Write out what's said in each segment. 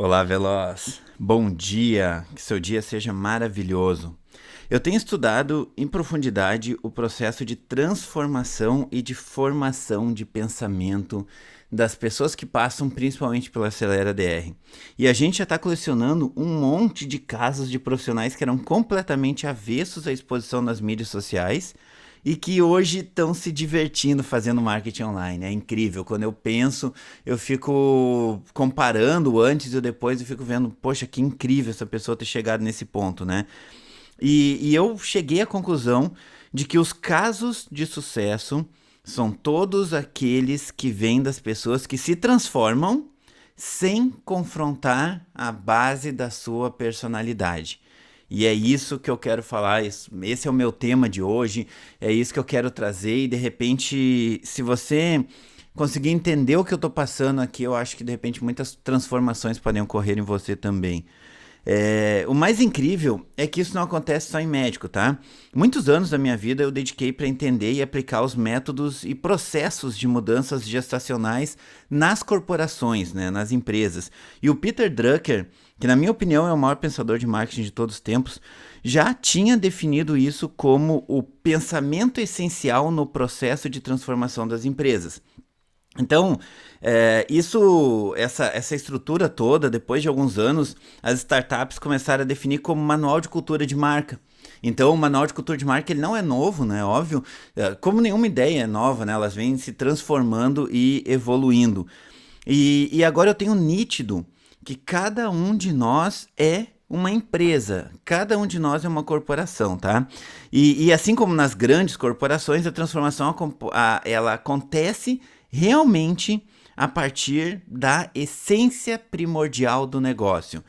Olá, Veloz. Bom dia. Que seu dia seja maravilhoso. Eu tenho estudado em profundidade o processo de transformação e de formação de pensamento das pessoas que passam principalmente pela Acelera DR. E a gente já está colecionando um monte de casos de profissionais que eram completamente avessos à exposição nas mídias sociais e que hoje estão se divertindo fazendo marketing online. É incrível. Quando eu penso, eu fico comparando antes e depois e fico vendo, poxa, que incrível essa pessoa ter chegado nesse ponto, né? E, e eu cheguei à conclusão de que os casos de sucesso são todos aqueles que vêm das pessoas que se transformam sem confrontar a base da sua personalidade. E é isso que eu quero falar, esse é o meu tema de hoje, é isso que eu quero trazer. E de repente, se você conseguir entender o que eu estou passando aqui, eu acho que de repente muitas transformações podem ocorrer em você também. É, o mais incrível é que isso não acontece só em médico, tá? Muitos anos da minha vida eu dediquei para entender e aplicar os métodos e processos de mudanças gestacionais nas corporações, né, nas empresas. E o Peter Drucker, que na minha opinião é o maior pensador de marketing de todos os tempos, já tinha definido isso como o pensamento essencial no processo de transformação das empresas. Então, é, isso, essa, essa estrutura toda, depois de alguns anos, as startups começaram a definir como manual de cultura de marca. Então, o manual de cultura de marca ele não é novo, né? Óbvio, é, como nenhuma ideia é nova, né? Elas vêm se transformando e evoluindo. E, e agora eu tenho nítido que cada um de nós é uma empresa, cada um de nós é uma corporação, tá? E, e assim como nas grandes corporações, a transformação a, ela acontece realmente a partir da essência primordial do negócio.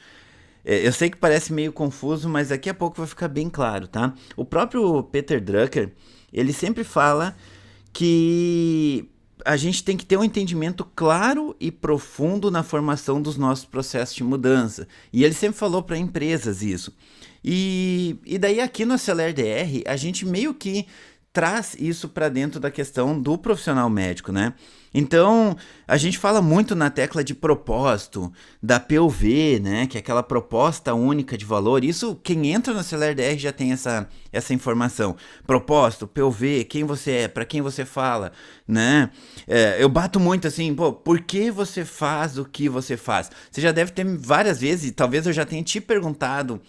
É, eu sei que parece meio confuso, mas daqui a pouco vai ficar bem claro, tá? O próprio Peter Drucker, ele sempre fala que a gente tem que ter um entendimento claro e profundo na formação dos nossos processos de mudança. E ele sempre falou para empresas isso. E, e daí aqui no Aceler DR, a gente meio que traz isso para dentro da questão do profissional médico, né? Então, a gente fala muito na tecla de propósito, da POV, né, que é aquela proposta única de valor. Isso, quem entra no DR já tem essa, essa informação. Propósito, POV, quem você é, para quem você fala, né? É, eu bato muito assim, pô, por que você faz o que você faz? Você já deve ter várias vezes, talvez eu já tenha te perguntado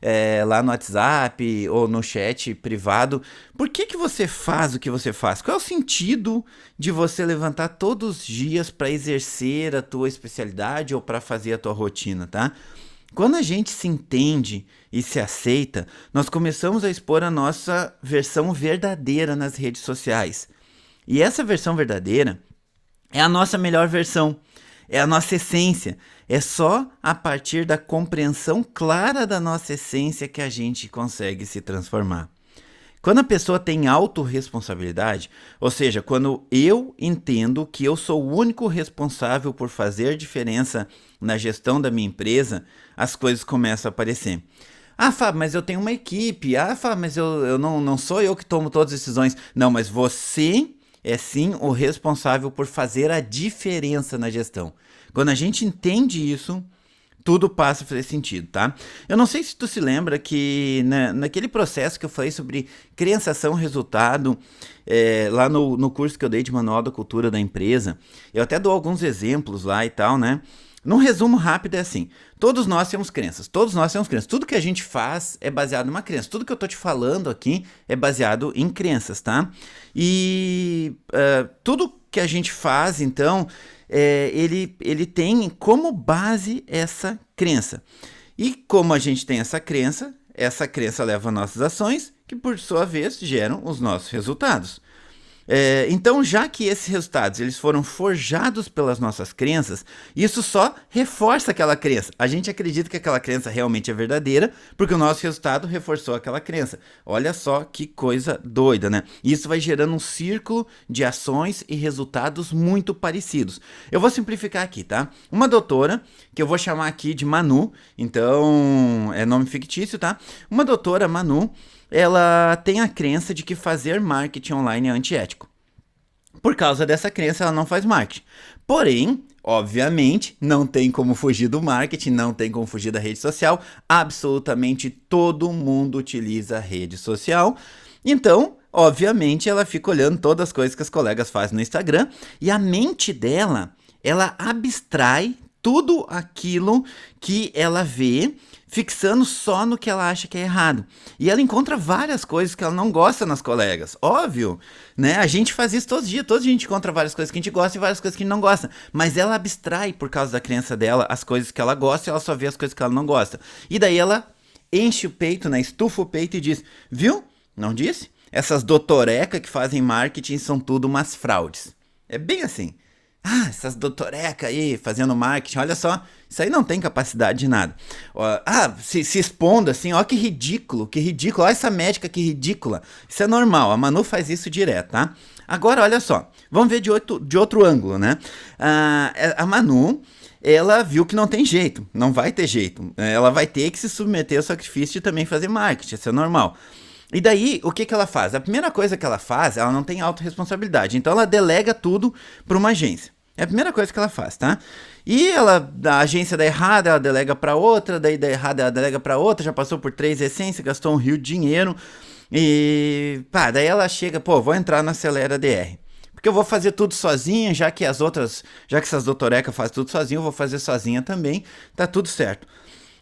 é, lá no WhatsApp ou no chat privado. Por que, que você faz o que você faz? Qual é o sentido de você levantar todos os dias para exercer a tua especialidade ou para fazer a tua rotina, tá? Quando a gente se entende e se aceita, nós começamos a expor a nossa versão verdadeira nas redes sociais. E essa versão verdadeira é a nossa melhor versão é a nossa essência. É só a partir da compreensão clara da nossa essência que a gente consegue se transformar. Quando a pessoa tem autorresponsabilidade, ou seja, quando eu entendo que eu sou o único responsável por fazer diferença na gestão da minha empresa, as coisas começam a aparecer. Ah, Fábio, mas eu tenho uma equipe. Ah, Fábio, mas eu, eu não, não sou eu que tomo todas as decisões. Não, mas você é sim o responsável por fazer a diferença na gestão. Quando a gente entende isso, tudo passa a fazer sentido, tá? Eu não sei se tu se lembra que na, naquele processo que eu falei sobre criançação resultado, é, lá no, no curso que eu dei de Manual da Cultura da Empresa, eu até dou alguns exemplos lá e tal, né? Num resumo rápido é assim: todos nós temos crenças, todos nós temos crenças. Tudo que a gente faz é baseado numa crença. Tudo que eu tô te falando aqui é baseado em crenças, tá? E uh, tudo que a gente faz, então, é, ele, ele tem como base essa crença. E como a gente tem essa crença, essa crença leva a nossas ações, que por sua vez geram os nossos resultados. É, então, já que esses resultados eles foram forjados pelas nossas crenças, isso só reforça aquela crença. A gente acredita que aquela crença realmente é verdadeira, porque o nosso resultado reforçou aquela crença. Olha só que coisa doida, né? Isso vai gerando um círculo de ações e resultados muito parecidos. Eu vou simplificar aqui, tá? Uma doutora, que eu vou chamar aqui de Manu, então é nome fictício, tá? Uma doutora Manu ela tem a crença de que fazer marketing online é antiético. Por causa dessa crença, ela não faz marketing. Porém, Obviamente, não tem como fugir do marketing, não tem como fugir da rede social. Absolutamente todo mundo utiliza rede social. Então, obviamente, ela fica olhando todas as coisas que as colegas fazem no Instagram e a mente dela, ela abstrai tudo aquilo que ela vê fixando só no que ela acha que é errado. E ela encontra várias coisas que ela não gosta nas colegas. Óbvio, né? A gente faz isso todos os dias. Todos os dias a gente encontra várias coisas que a gente gosta e várias coisas que a gente não gosta. Mas ela abstrai, por causa da crença dela, as coisas que ela gosta e ela só vê as coisas que ela não gosta. E daí ela enche o peito, né? Estufa o peito e diz: Viu? Não disse? Essas doutorecas que fazem marketing são tudo umas fraudes. É bem assim. Ah, essas doutorecas aí fazendo marketing, olha só, isso aí não tem capacidade de nada. Ah, se, se expondo assim, ó que ridículo, que ridículo, olha essa médica que ridícula. Isso é normal, a Manu faz isso direto, tá? Agora, olha só, vamos ver de outro, de outro ângulo, né? Ah, é, a Manu, ela viu que não tem jeito, não vai ter jeito. Ela vai ter que se submeter ao sacrifício de também fazer marketing, isso é normal. E daí, o que, que ela faz? A primeira coisa que ela faz, ela não tem autorresponsabilidade. Então, ela delega tudo para uma agência. É a primeira coisa que ela faz, tá? E ela, a agência dá errada, ela delega para outra, daí dá errada, ela delega para outra, já passou por três essências, gastou um rio de dinheiro. E pá, daí ela chega, pô, vou entrar na Acelera DR. Porque eu vou fazer tudo sozinha, já que as outras, já que essas doutorecas fazem tudo sozinha, eu vou fazer sozinha também, tá tudo certo.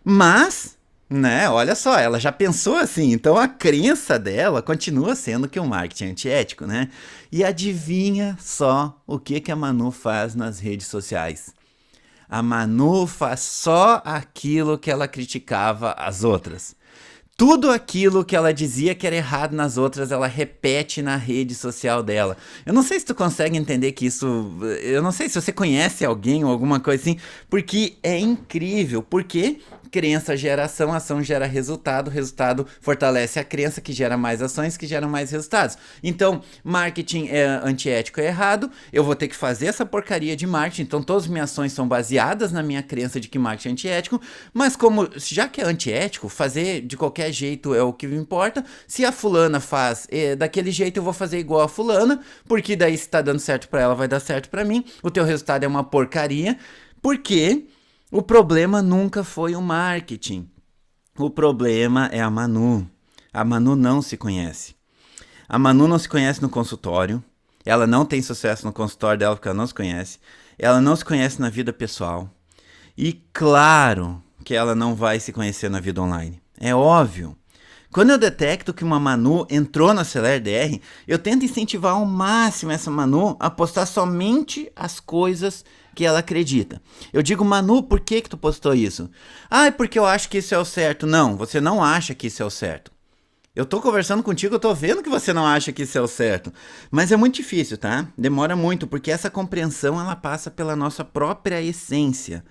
Mas né? Olha só, ela já pensou assim. Então a crença dela continua sendo que o marketing é antiético, né? E adivinha só o que, que a Manu faz nas redes sociais. A Manu faz só aquilo que ela criticava as outras. Tudo aquilo que ela dizia que era errado nas outras, ela repete na rede social dela. Eu não sei se tu consegue entender que isso. Eu não sei se você conhece alguém ou alguma coisa assim, porque é incrível. Porque crença gera ação, ação gera resultado, resultado fortalece a crença que gera mais ações, que geram mais resultados. Então, marketing é antiético é errado, eu vou ter que fazer essa porcaria de marketing, então todas as minhas ações são baseadas na minha crença de que marketing é antiético, mas como já que é antiético, fazer de qualquer jeito é o que me importa. Se a fulana faz é, daquele jeito, eu vou fazer igual a fulana, porque daí se tá dando certo para ela, vai dar certo para mim. O teu resultado é uma porcaria, porque o problema nunca foi o marketing. O problema é a Manu. A Manu não se conhece. A Manu não se conhece no consultório. Ela não tem sucesso no consultório dela porque ela não se conhece. Ela não se conhece na vida pessoal. E claro que ela não vai se conhecer na vida online. É óbvio. Quando eu detecto que uma Manu entrou na Celer DR, eu tento incentivar ao máximo essa Manu a postar somente as coisas que ela acredita. Eu digo, Manu, por que que tu postou isso? Ah, é porque eu acho que isso é o certo. Não, você não acha que isso é o certo. Eu tô conversando contigo, eu tô vendo que você não acha que isso é o certo. Mas é muito difícil, tá? Demora muito, porque essa compreensão ela passa pela nossa própria essência.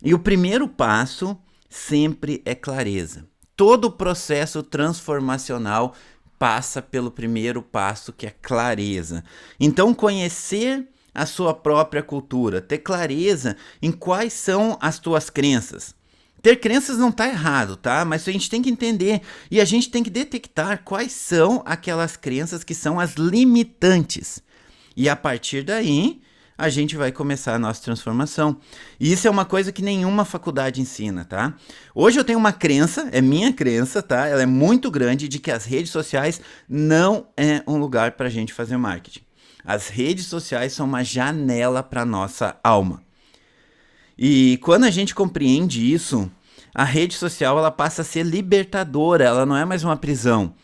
E o primeiro passo sempre é clareza. Todo o processo transformacional passa pelo primeiro passo, que é clareza. Então, conhecer a sua própria cultura, ter clareza em quais são as tuas crenças. Ter crenças não está errado, tá? Mas a gente tem que entender e a gente tem que detectar quais são aquelas crenças que são as limitantes. E a partir daí, a gente vai começar a nossa transformação. E isso é uma coisa que nenhuma faculdade ensina, tá? Hoje eu tenho uma crença, é minha crença, tá? Ela é muito grande de que as redes sociais não é um lugar para a gente fazer marketing. As redes sociais são uma janela para nossa alma. E quando a gente compreende isso, a rede social ela passa a ser libertadora, ela não é mais uma prisão.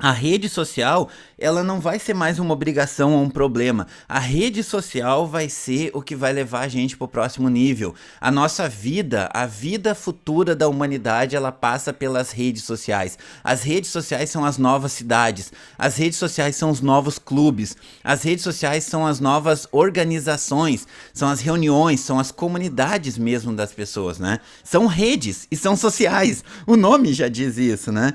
A rede social, ela não vai ser mais uma obrigação ou um problema. A rede social vai ser o que vai levar a gente para o próximo nível. A nossa vida, a vida futura da humanidade, ela passa pelas redes sociais. As redes sociais são as novas cidades. As redes sociais são os novos clubes. As redes sociais são as novas organizações, são as reuniões, são as comunidades mesmo das pessoas, né? São redes e são sociais. O nome já diz isso, né?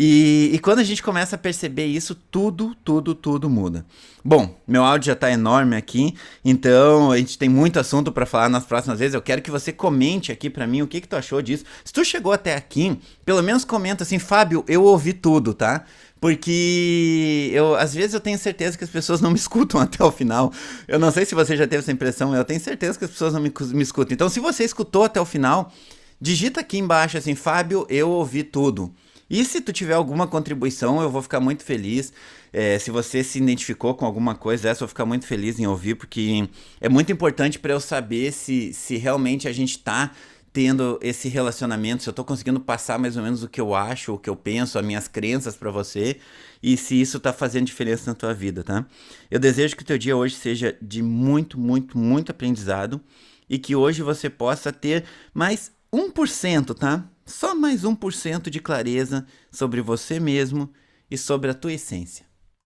E, e, quando a gente começa a perceber isso, tudo, tudo, tudo muda. Bom, meu áudio já está enorme aqui, então a gente tem muito assunto para falar nas próximas vezes. Eu quero que você comente aqui para mim o que, que tu achou disso. Se tu chegou até aqui, pelo menos comenta assim, Fábio, eu ouvi tudo, tá? Porque eu, às vezes eu tenho certeza que as pessoas não me escutam até o final. Eu não sei se você já teve essa impressão, eu tenho certeza que as pessoas não me, me escutam. Então, se você escutou até o final, digita aqui embaixo assim, Fábio, eu ouvi tudo. E se tu tiver alguma contribuição, eu vou ficar muito feliz. É, se você se identificou com alguma coisa, essa eu vou ficar muito feliz em ouvir, porque é muito importante para eu saber se, se realmente a gente está tendo esse relacionamento, se eu estou conseguindo passar mais ou menos o que eu acho, o que eu penso, as minhas crenças para você e se isso está fazendo diferença na tua vida, tá? Eu desejo que o teu dia hoje seja de muito, muito, muito aprendizado e que hoje você possa ter mais 1%, tá? Só mais 1% de clareza sobre você mesmo e sobre a tua essência.